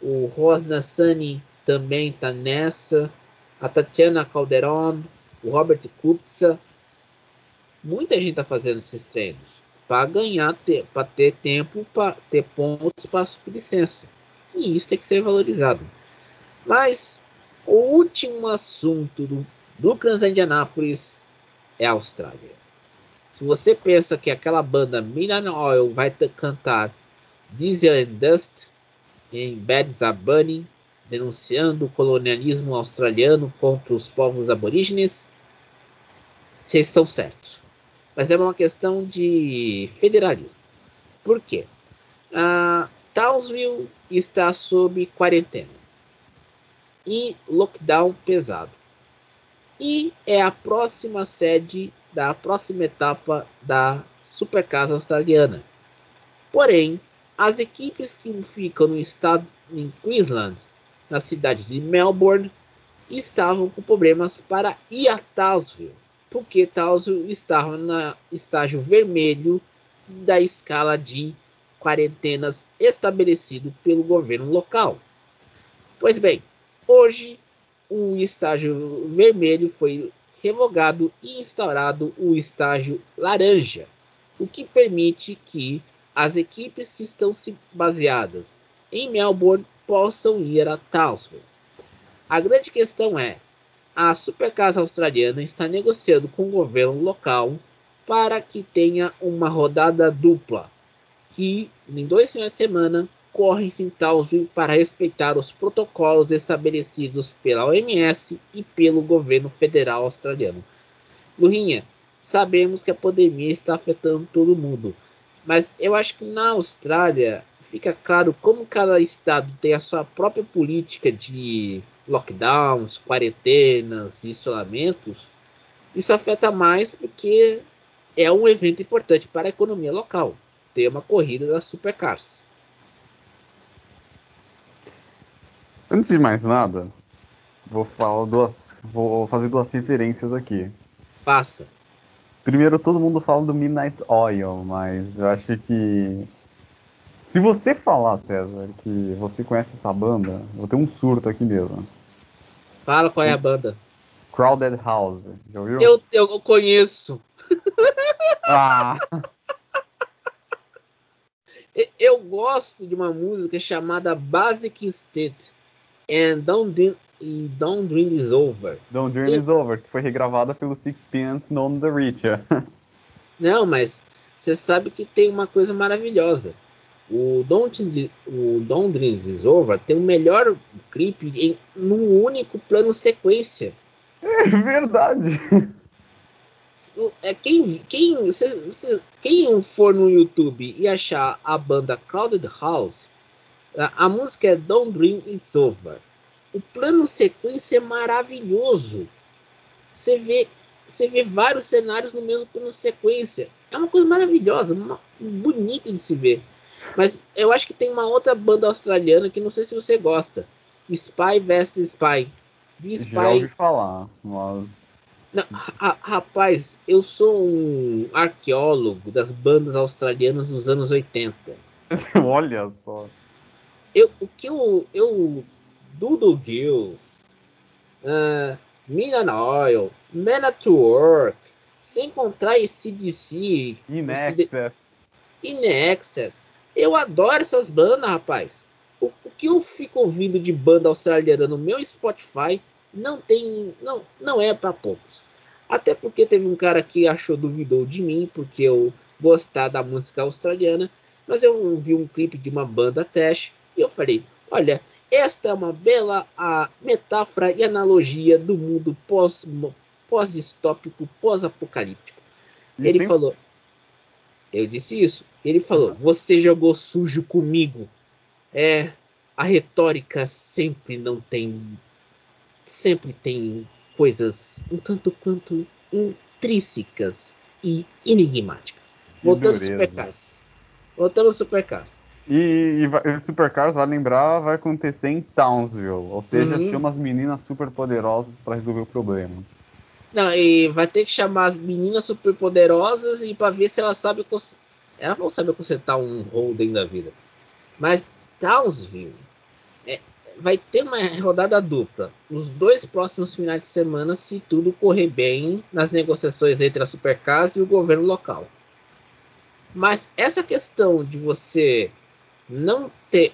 [SPEAKER 1] o Rosna Sani também está nessa. A Tatiana Calderon, o Robert Kupza. Muita gente está fazendo esses treinos para ganhar, para ter tempo, para ter pontos para licença. E isso tem que ser valorizado. Mas o último assunto do, do Indianápolis é a Austrália. Você pensa que aquela banda Milan Oil vai cantar Diesel and Dust, em Bad Zabani, denunciando o colonialismo australiano contra os povos aborígenes, vocês estão certos. Mas é uma questão de federalismo. Por quê? A Townsville está sob quarentena e lockdown pesado. E é a próxima sede da próxima etapa da Supercasa australiana. Porém, as equipes que ficam no estado em Queensland, na cidade de Melbourne, estavam com problemas para ir a Townsville, porque Townsville estava no estágio vermelho da escala de quarentenas estabelecido pelo governo local. Pois bem, hoje o estágio vermelho foi revogado e instaurado o estágio laranja, o que permite que as equipes que estão baseadas em Melbourne possam ir a Townsville. A grande questão é: a Supercasa australiana está negociando com o governo local para que tenha uma rodada dupla, que em dois finais de semana correm-se em Townsville para respeitar os protocolos estabelecidos pela OMS e pelo governo federal australiano. Lurinha, sabemos que a pandemia está afetando todo mundo, mas eu acho que na Austrália fica claro como cada estado tem a sua própria política de lockdowns, quarentenas, isolamentos. Isso afeta mais porque é um evento importante para a economia local. Ter uma corrida das supercars.
[SPEAKER 2] Antes de mais nada, vou falar duas, vou fazer duas referências aqui.
[SPEAKER 1] Passa.
[SPEAKER 2] Primeiro, todo mundo fala do Midnight Oil, mas eu acho que se você falar, César, que você conhece essa banda, eu vou ter um surto aqui mesmo.
[SPEAKER 1] Fala qual é a banda.
[SPEAKER 2] Crowded House. Já ouviu?
[SPEAKER 1] Eu, eu conheço.
[SPEAKER 2] Ah! <laughs>
[SPEAKER 1] eu gosto de uma música chamada Basic State and Don't, Dream, Don't Dream Is Over.
[SPEAKER 2] Don't Dream e... Is Over, que foi regravada pelo Sixpence None the Richer. <laughs>
[SPEAKER 1] Não, mas você sabe que tem uma coisa maravilhosa. O Don't, o Don't Dream Is Over tem o melhor clipe em num único plano sequência.
[SPEAKER 2] É verdade.
[SPEAKER 1] É, quem, quem, cê, cê, quem for no YouTube e achar a banda Crowded House, a, a música é Don't Dream It's Over. O plano sequência é maravilhoso. Você vê, você vê vários cenários no mesmo plano sequência. É uma coisa maravilhosa, uma, bonita de se ver. Mas eu acho que tem uma outra banda australiana que não sei se você gosta. Spy vs Spy.
[SPEAKER 2] Vi Spy. Já ouvi falar, mas...
[SPEAKER 1] Não, ra rapaz, eu sou um arqueólogo das bandas australianas dos anos 80. <laughs>
[SPEAKER 2] Olha só.
[SPEAKER 1] Eu, o que eu, eu Doodle Gills, uh, Minan Oil, Man at Work, sem encontrar esse DC,
[SPEAKER 2] In Excess.
[SPEAKER 1] In Excess. Eu adoro essas bandas, rapaz. O, o, que eu fico ouvindo de banda australiana no meu Spotify não tem, não, não é para poucos. Até porque teve um cara que achou duvidou de mim porque eu gostar da música australiana, mas eu vi um clipe de uma banda trash e eu falei, olha, esta é uma bela a metáfora e analogia do mundo pós pós-distópico, pós-apocalíptico. Ele falou, eu disse isso. Ele falou: Você jogou sujo comigo. É, a retórica sempre não tem. Sempre tem coisas um tanto quanto intrínsecas e enigmáticas. Voltando ao Supercars. Voltando ao Supercars.
[SPEAKER 2] E, e, Supercars, vai lembrar, vai acontecer em Townsville. Ou seja, uhum. chama as meninas super poderosas para resolver o problema.
[SPEAKER 1] Não, e vai ter que chamar as meninas super poderosas e para ver se elas sabem elas vão saber consertar um Holden da vida. Mas Townsville é, vai ter uma rodada dupla nos dois próximos finais de semana, se tudo correr bem nas negociações entre a Supercars e o governo local. Mas essa questão de você não ter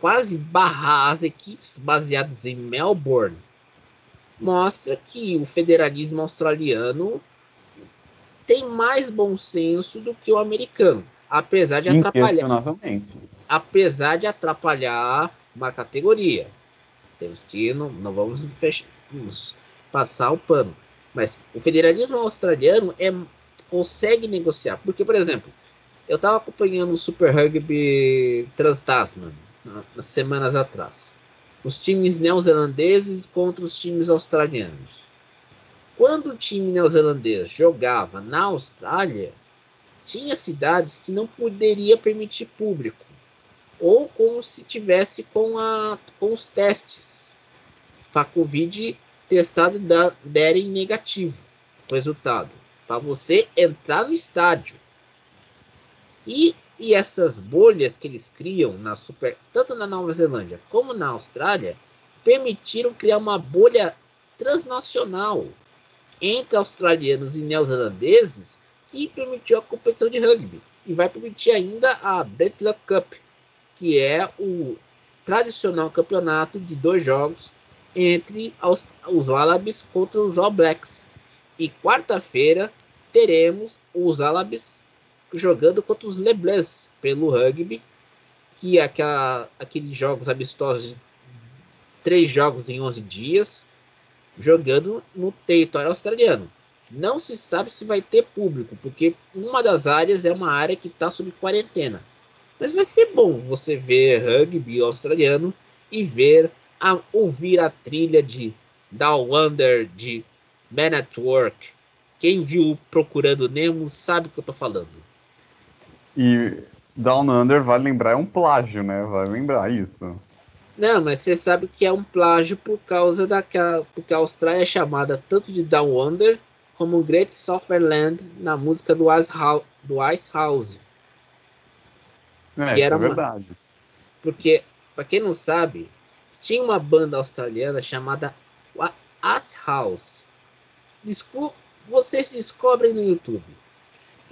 [SPEAKER 1] quase barrar as equipes baseadas em Melbourne mostra que o federalismo australiano tem mais bom senso do que o americano, apesar de atrapalhar, apesar de atrapalhar uma categoria. Temos que não, não vamos, fechar, vamos passar o pano, mas o federalismo australiano é consegue negociar, porque por exemplo, eu estava acompanhando o Super Rugby Trans-Tasman nas semanas atrás. Os times neozelandeses contra os times australianos. Quando o time neozelandês jogava na Austrália, tinha cidades que não poderia permitir público, ou como se tivesse com, a, com os testes para Covid testado da, derem negativo resultado para você entrar no estádio. E, e essas bolhas que eles criam na super, tanto na Nova Zelândia como na Austrália permitiram criar uma bolha transnacional entre australianos e neozelandeses que permitiu a competição de rugby e vai permitir ainda a Betslug Cup, que é o tradicional campeonato de dois jogos entre os, os Wallabies contra os All Blacks. E quarta-feira teremos os Wallabies jogando contra os Leblancs pelo rugby, que é aquela, aqueles jogos amistosos de três jogos em 11 dias, jogando no território australiano. Não se sabe se vai ter público, porque uma das áreas é uma área que está sob quarentena. Mas vai ser bom você ver rugby australiano e ver a, ouvir a trilha de Down Under de Man at Work. Quem viu Procurando Nemo sabe o que eu tô falando.
[SPEAKER 2] E Down Under, vai lembrar, é um plágio, né? Vai lembrar isso.
[SPEAKER 1] Não, mas você sabe que é um plágio por causa daquela. Porque a Austrália é chamada tanto de Down Under como Great Southern Land na música do Ice House. Do Ice House.
[SPEAKER 2] É, que era é verdade. Uma,
[SPEAKER 1] porque, para quem não sabe, tinha uma banda australiana chamada Ice House. Desculpa, vocês descobrem no YouTube.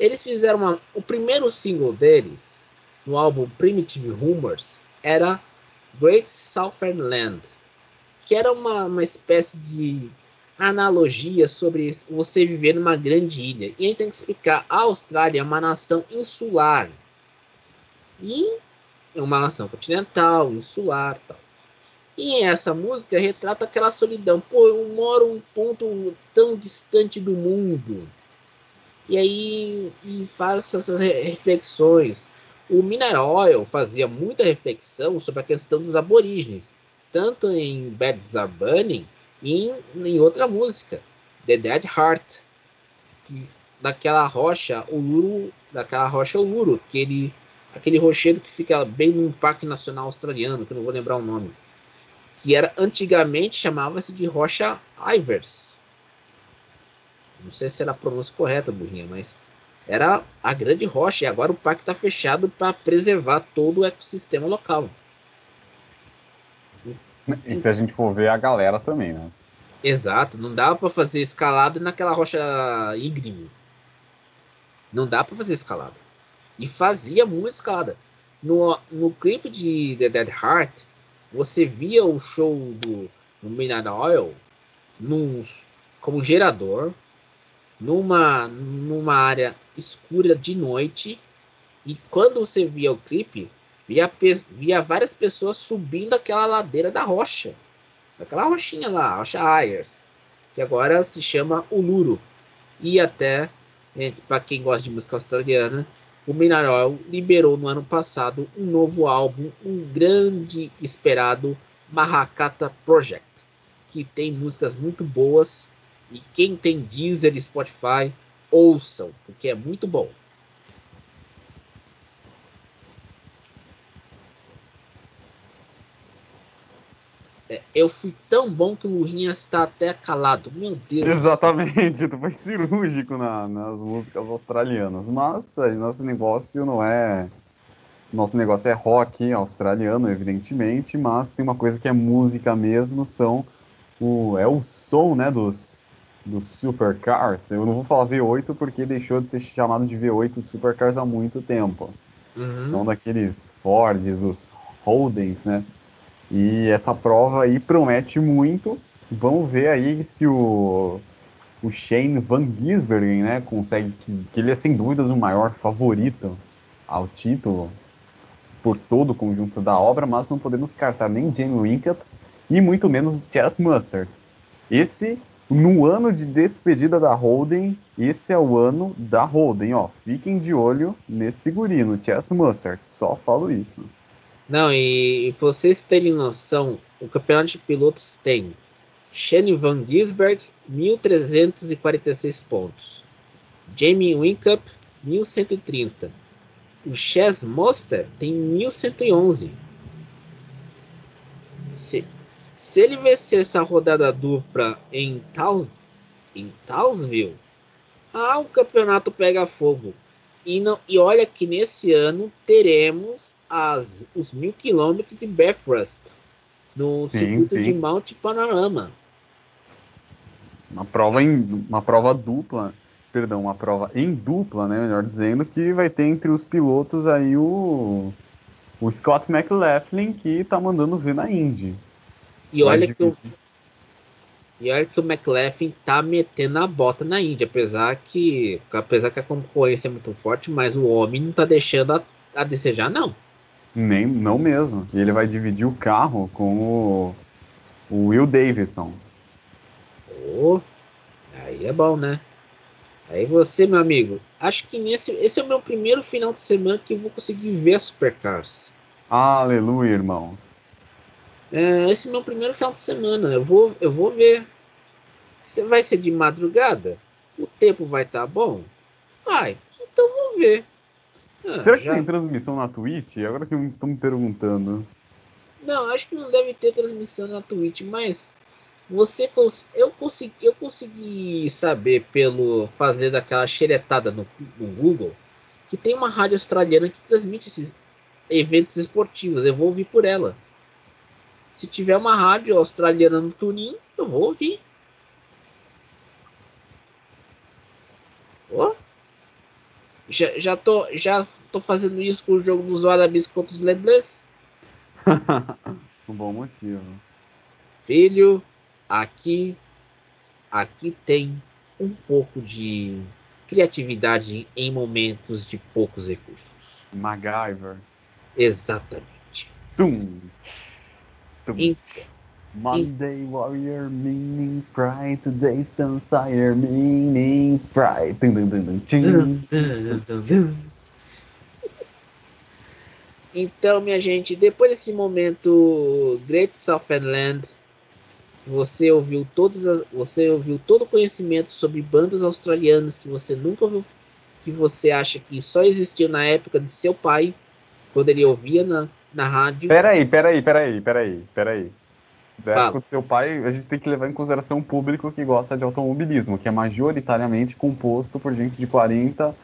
[SPEAKER 1] Eles fizeram uma, o primeiro single deles no álbum Primitive Rumors era Great Southern Land, que era uma, uma espécie de analogia sobre você viver numa grande ilha. E a gente tem que explicar: a Austrália é uma nação insular. E é uma nação continental, insular tal. E essa música retrata aquela solidão. Pô, eu moro um ponto tão distante do mundo. E aí e faz essas reflexões. O Mineral Oil fazia muita reflexão sobre a questão dos aborígenes, tanto em Bad Burning e em, outra música, The Dead Heart, que, daquela rocha Uluru, daquela rocha Uluru, aquele, aquele rochedo que fica bem num parque nacional australiano, que eu não vou lembrar o nome, que era antigamente chamava-se de rocha Ivers. Não sei se era a pronúncia correta, burrinha, mas era a grande rocha e agora o parque está fechado para preservar todo o ecossistema local.
[SPEAKER 2] E se a gente for ver a galera também, né?
[SPEAKER 1] Exato, não dá para fazer escalada naquela rocha íngreme. Não dá para fazer escalada. E fazia muita escalada. No, no clipe de The Dead Heart, você via o show do, do Mineral Oil num, como gerador, numa, numa área escura de noite. E quando você via o clipe, via, via várias pessoas subindo aquela ladeira da rocha. Aquela rochinha lá, rocha Ayers. Que agora se chama Uluru. E até, para quem gosta de música australiana, o Mineral liberou no ano passado um novo álbum, um grande esperado Mahakata Project, que tem músicas muito boas e quem tem Deezer e Spotify, ouçam, porque é muito bom. É, eu fui tão bom que o Lurinha está até calado. Meu Deus.
[SPEAKER 2] Exatamente, <laughs> tu foi cirúrgico na, nas músicas australianas. Mas nosso negócio não é. Nosso negócio é rock australiano, evidentemente, mas tem uma coisa que é música mesmo, são o, é o som né, dos dos supercars, eu não vou falar V8 porque deixou de ser chamado de V8 supercars há muito tempo. Uhum. São daqueles Fords, os Holdens, né? E essa prova aí promete muito. Vamos ver aí se o, o Shane Van Gisbergen, né, consegue que, que ele é sem dúvidas o maior favorito ao título por todo o conjunto da obra, mas não podemos descartar nem Jamie Winkett e muito menos Chess Mustard. Esse no ano de despedida da Holden, esse é o ano da Holden, ó. Fiquem de olho nesse segurino, Chess Mustard, só falo isso.
[SPEAKER 1] Não, e, vocês terem noção, o campeonato de pilotos tem Shane Van Gisberg, 1.346 pontos. Jamie Winkup, 1.130. O Chess Monster tem 1.111. Se, ele vencer essa rodada dupla em, Taus, em Townsville, ah, o campeonato pega fogo. E, não, e olha que nesse ano teremos as, os mil quilômetros de Bathurst no sim, circuito sim. de Mount Panorama.
[SPEAKER 2] Uma prova, em, uma prova dupla, perdão, uma prova em dupla, né, melhor dizendo, que vai ter entre os pilotos aí o, o Scott McLaughlin, que está mandando ver na Indy.
[SPEAKER 1] E olha que, eu, E olha que o McLaughlin tá metendo a bota na Índia, apesar que, apesar que a concorrência é muito forte, mas o homem não tá deixando a, a desejar, não.
[SPEAKER 2] Nem, não mesmo. E ele vai dividir o carro com o, o Will Davidson.
[SPEAKER 1] Oh, aí é bom, né? Aí você, meu amigo, acho que nesse, esse é o meu primeiro final de semana que eu vou conseguir ver a Supercars.
[SPEAKER 2] Aleluia, irmãos.
[SPEAKER 1] É, esse é o meu primeiro final de semana. Eu vou, eu vou ver. Você vai ser de madrugada? O tempo vai estar tá bom? Vai. Então vou ver.
[SPEAKER 2] Ah, Será que já... tem transmissão na Twitch? Agora que eu estou me perguntando.
[SPEAKER 1] Não, acho que não deve ter transmissão na Twitch, mas você cons... eu consegui eu consegui saber pelo fazer daquela xeretada no, no Google que tem uma rádio australiana que transmite esses eventos esportivos. Eu vou ouvir por ela. Se tiver uma rádio australiana no Turim, eu vou ouvir. Oh. Já, já, tô, já tô fazendo isso com o jogo dos árabes contra os Leblés. <laughs>
[SPEAKER 2] um bom motivo.
[SPEAKER 1] Filho, aqui, aqui tem um pouco de criatividade em momentos de poucos recursos.
[SPEAKER 2] MacGyver.
[SPEAKER 1] Exatamente.
[SPEAKER 2] Tum. Monday Warrior Sprite, Sprite. Dun, dun, dun, dun,
[SPEAKER 1] então, minha gente, depois desse momento Great Southern Land, você ouviu todas as, você ouviu todo o conhecimento sobre bandas australianas que você nunca ouviu, que você acha que só existiu na época de seu pai, quando ele ouvia na, na rádio.
[SPEAKER 2] Peraí, peraí, peraí, peraí, peraí. Da Fala. época do seu pai, a gente tem que levar em consideração o público que gosta de automobilismo, que é majoritariamente composto por gente de 40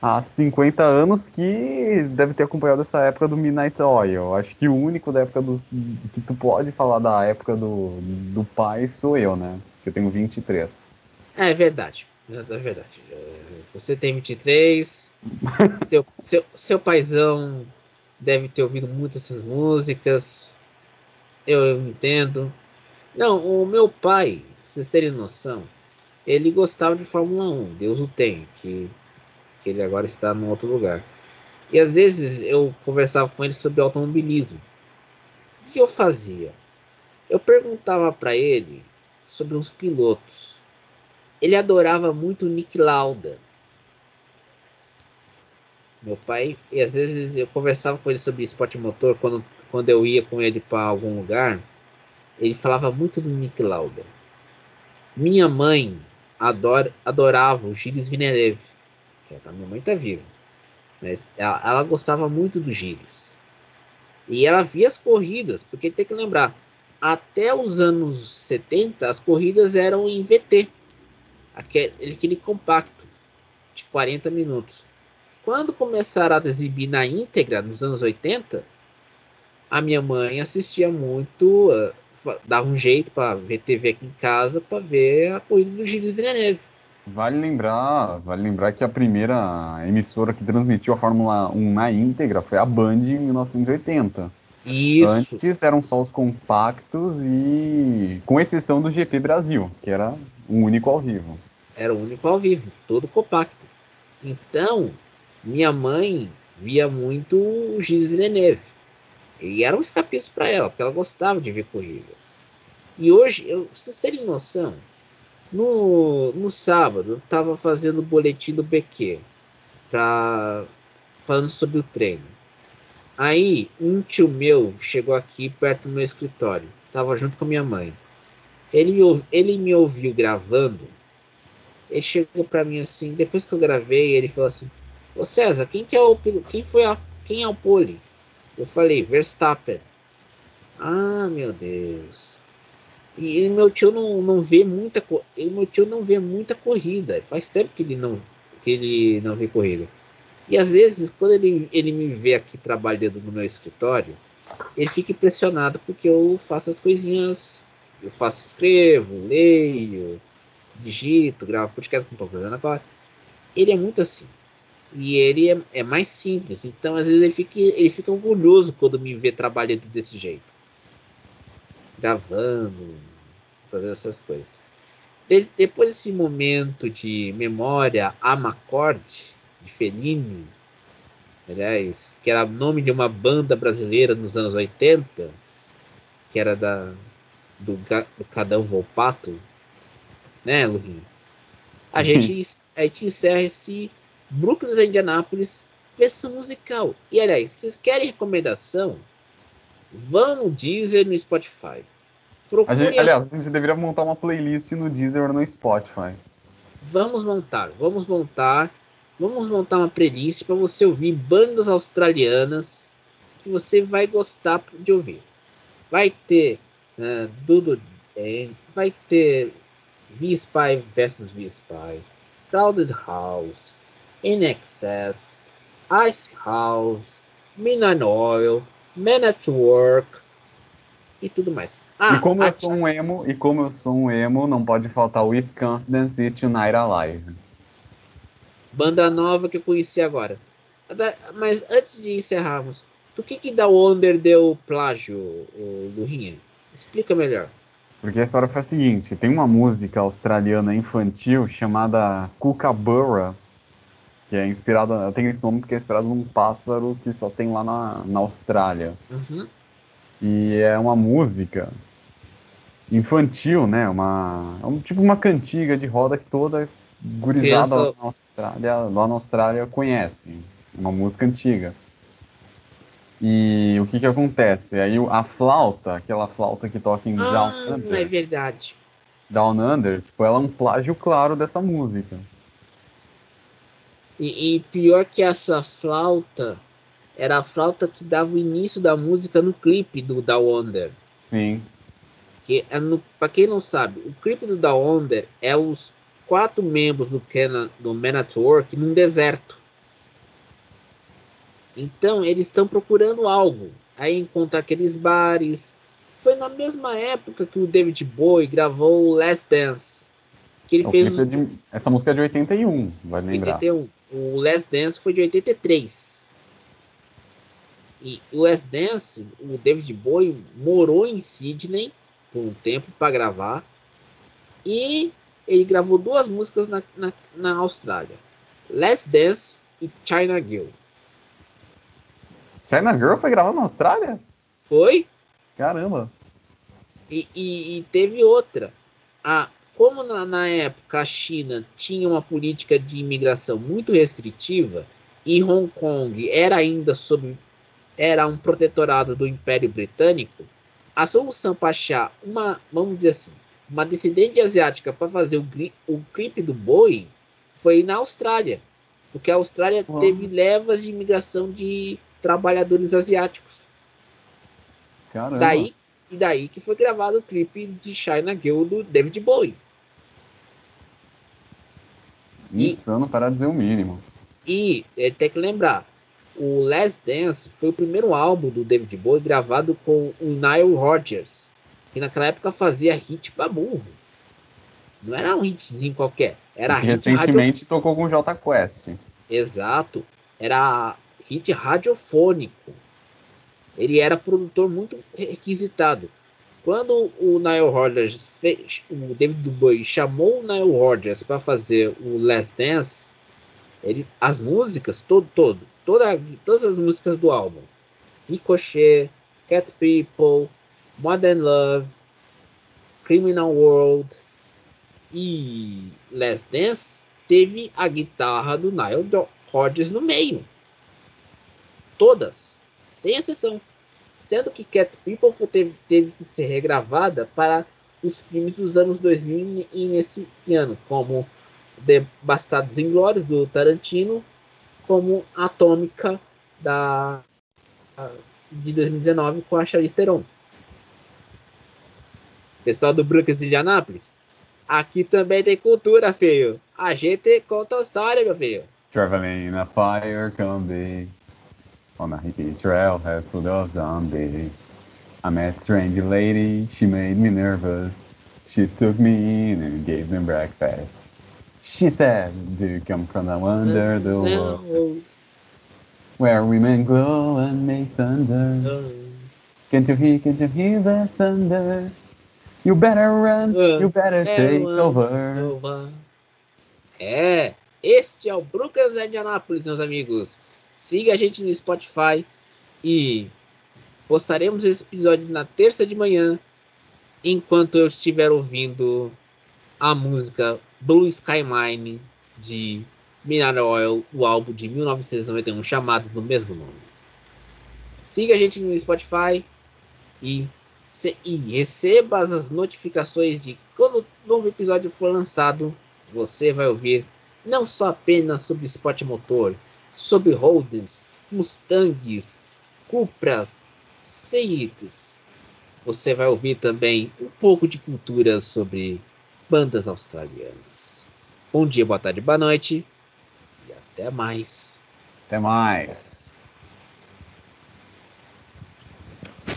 [SPEAKER 2] a 50 anos que deve ter acompanhado essa época do Midnight Oil. Acho que o único da época dos. que tu pode falar da época do, do pai sou eu, né? Que eu tenho 23.
[SPEAKER 1] É verdade. É verdade. Você tem 23. <laughs> seu, seu, seu paizão deve ter ouvido muitas essas músicas. Eu, eu entendo. Não, o meu pai, pra vocês terem noção, ele gostava de Fórmula 1, Deus o tem, que, que ele agora está num outro lugar. E às vezes eu conversava com ele sobre automobilismo. O que eu fazia? Eu perguntava para ele sobre uns pilotos. Ele adorava muito o Nick Lauda. Meu pai, e às vezes eu conversava com ele sobre esporte motor quando, quando eu ia com ele para algum lugar. Ele falava muito do Nick Lauda. Minha mãe adora, adorava o Gilles Villeneuve. A minha mãe tá viva. Mas ela, ela gostava muito do Gilles. E ela via as corridas, porque tem que lembrar, até os anos 70 as corridas eram em VT. Aquele, aquele compacto de 40 minutos. Quando começaram a exibir na íntegra, nos anos 80, a minha mãe assistia muito, uh, dava um jeito para ver TV aqui em casa para ver a corrida do Gilles Villeneuve.
[SPEAKER 2] Vale lembrar, vale lembrar que a primeira emissora que transmitiu a Fórmula 1 na íntegra foi a Band em 1980.
[SPEAKER 1] Isso.
[SPEAKER 2] Antes eram só os compactos e com exceção do GP Brasil, que era o único ao vivo.
[SPEAKER 1] Era o único ao vivo, todo compacto. Então, minha mãe via muito o Gilles Villeneuve. E era um escapismo para ela, porque ela gostava de ver corrida. E hoje, eu, vocês terem noção, no, no sábado eu estava fazendo o boletim do BQ, pra, falando sobre o treino. Aí um tio meu chegou aqui perto do meu escritório, estava junto com minha mãe. Ele ele me ouviu gravando. Ele chegou para mim assim, depois que eu gravei, ele falou assim: Ô César, quem que é o quem foi a quem é o pole? Eu falei Verstappen. Ah, meu Deus. E, e meu tio não, não vê muita e meu tio não vê muita corrida. Faz tempo que ele não que ele não vê corrida. E às vezes quando ele, ele me vê aqui trabalhando no meu escritório, ele fica impressionado porque eu faço as coisinhas, eu faço, escrevo, leio, digito, gravo podcast como estou fazendo agora. Ele é muito assim e ele é, é, mais simples. Então, às vezes, ele fica, ele fica orgulhoso quando me vê trabalhando desse jeito. Gravando, fazer essas coisas. De, depois desse momento de memória Amacord, de Fellini, aliás, que era o nome de uma banda brasileira nos anos 80, que era da do, do Cadão Volpato, né, Lurinho? A <laughs> gente, a gente encerra esse Brooklyn e Indianápolis versão musical. E aliás, se vocês querem recomendação, vão no Deezer no Spotify.
[SPEAKER 2] A gente, aliás, a gente deveria montar uma playlist no Deezer ou no Spotify.
[SPEAKER 1] Vamos montar, vamos montar, vamos montar uma playlist para você ouvir bandas australianas que você vai gostar de ouvir. Vai ter uh, Dudu vai ter V-Spy versus V-Spy, Crowded House, In Excess, Ice House, Midnight Oil, Man at Work e tudo mais.
[SPEAKER 2] Ah, e como eu sou um emo, e como eu sou um emo, não pode faltar o With Confidence e Tonight Alive.
[SPEAKER 1] Banda nova que eu conheci agora. Mas antes de encerrarmos, por que que da Wonder deu plágio, o Lurinha? Explica melhor.
[SPEAKER 2] Porque a história foi a seguinte: tem uma música australiana infantil chamada Kookaburra, que é inspirada, tem esse nome porque é inspirado num pássaro que só tem lá na, na Austrália.
[SPEAKER 1] Uhum.
[SPEAKER 2] E é uma música infantil, né? Uma, é um, tipo uma cantiga de roda que toda gurizada lá na Austrália, lá na Austrália conhece. Uma música antiga. E o que que acontece? Aí a flauta, aquela flauta que toca em ah, Down Under.
[SPEAKER 1] É verdade.
[SPEAKER 2] Down Under, tipo, ela é um plágio claro dessa música.
[SPEAKER 1] E, e, pior que essa flauta, era a flauta que dava o início da música no clipe do Down Under.
[SPEAKER 2] Sim.
[SPEAKER 1] Que é no, pra quem não sabe, o clipe do Down Under é os quatro membros do, Canon, do Man at Work num deserto. Então eles estão procurando algo. Aí encontram aqueles bares. Foi na mesma época que o David Bowie gravou Last Dance. Que ele fez
[SPEAKER 2] os... de... Essa música é de 81, vai lembrar. 81.
[SPEAKER 1] O Last Dance foi de 83. E o Last Dance, o David Bowie morou em Sydney por um tempo para gravar. E ele gravou duas músicas na, na, na Austrália: Last Dance e China Girl.
[SPEAKER 2] China Girl foi gravado na Austrália?
[SPEAKER 1] Foi.
[SPEAKER 2] Caramba.
[SPEAKER 1] E, e, e teve outra. A, como na, na, época a China tinha uma política de imigração muito restritiva e Hong Kong era ainda sob era um protetorado do Império Britânico, a solução para achar uma, vamos dizer assim, uma descendente asiática para fazer o, o clipe do boi foi na Austrália, porque a Austrália uhum. teve levas de imigração de trabalhadores asiáticos.
[SPEAKER 2] Caramba.
[SPEAKER 1] Daí, e daí que foi gravado o clipe de China Girl do David Bowie.
[SPEAKER 2] Insano e, para dizer o mínimo.
[SPEAKER 1] E é, tem que lembrar, o Last Dance foi o primeiro álbum do David Bowie gravado com o Nile Rodgers, que naquela época fazia hit pra burro. Não era um hitzinho qualquer, era hit
[SPEAKER 2] Recentemente radio... tocou com o J Quest.
[SPEAKER 1] Exato, era hit radiofônico. Ele era produtor muito requisitado. Quando o Nile Rodgers fez, o David Bowie chamou o Nile Rodgers para fazer o Last Dance, ele, as músicas, todo, todo, toda, todas as músicas do álbum, Ricochet, Cat People, Modern Love, Criminal World e Last Dance, teve a guitarra do Nile Rodgers no meio. Todas, sem exceção. Sendo que Cat People teve, teve que ser regravada para os filmes dos anos 2000 e nesse ano, como The Bastardos Inglórios do Tarantino, como Atômica da de 2019 com a Charlize Theron. Pessoal do Brooklyn de Anápolis, aqui também tem cultura, filho. A gente conta a história, meu filho.
[SPEAKER 2] Traveling in a fire combi on a hippie trail, trailhead full of zombie. I met a strange lady, she made me nervous. She took me in and gave me breakfast. She said, Do you come from the wonder the world? Where women glow and make thunder. Can't you hear, can't you hear the thunder? You better run, uh, you better take over.
[SPEAKER 1] É, este é o Brooklyn de Anápolis, meus amigos. Siga a gente no Spotify e postaremos esse episódio na terça de manhã, enquanto eu estiver ouvindo a música Blue Sky Mine de Mineral Oil, o álbum de 1991 chamado do mesmo nome. Siga a gente no Spotify e, se, e receba as notificações de quando o novo episódio for lançado. Você vai ouvir não só apenas sobre esporte motor, sobre Holdens, Mustangs, Cupras, Seats. Você vai ouvir também um pouco de cultura sobre bandas australianas. Bom dia, boa tarde, boa noite e até mais.
[SPEAKER 2] Até mais.